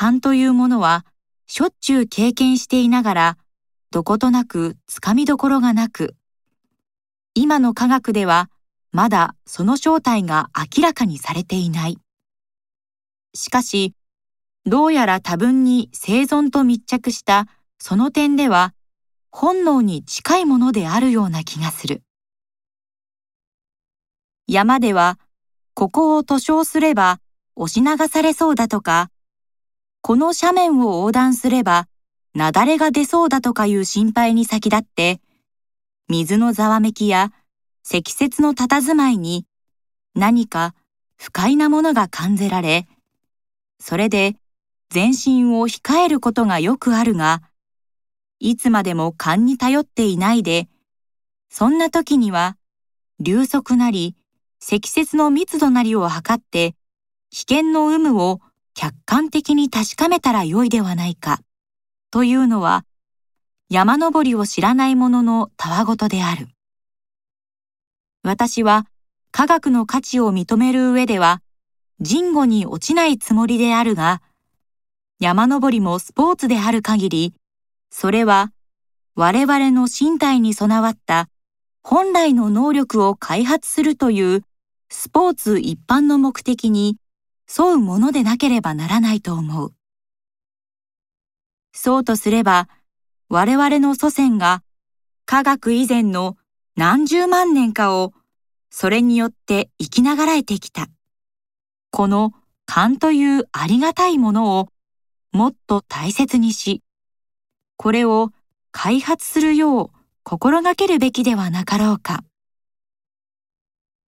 勘というものはしょっちゅう経験していながら、どことなくつかみどころがなく、今の科学ではまだその正体が明らかにされていない。しかし、どうやら多分に生存と密着したその点では本能に近いものであるような気がする。山では、ここを塗装すれば押し流されそうだとか、この斜面を横断すれば雪崩が出そうだとかいう心配に先立って、水のざわめきや積雪の佇まいに何か不快なものが感じられ、それで全身を控えることがよくあるが、いつまでも勘に頼っていないで、そんな時には、流速なり、積雪の密度なりを測って、危険の有無を客観的に確かめたらよいではないか、というのは、山登りを知らない者のたわごとである。私は科学の価値を認める上では、人語に落ちないつもりであるが、山登りもスポーツである限り、それは我々の身体に備わった本来の能力を開発するというスポーツ一般の目的に沿うものでなければならないと思う。そうとすれば、我々の祖先が科学以前の何十万年かをそれによって生きながらえてきた。この勘というありがたいものをもっと大切にし、これを開発するよう心がけるべきではなかろうか。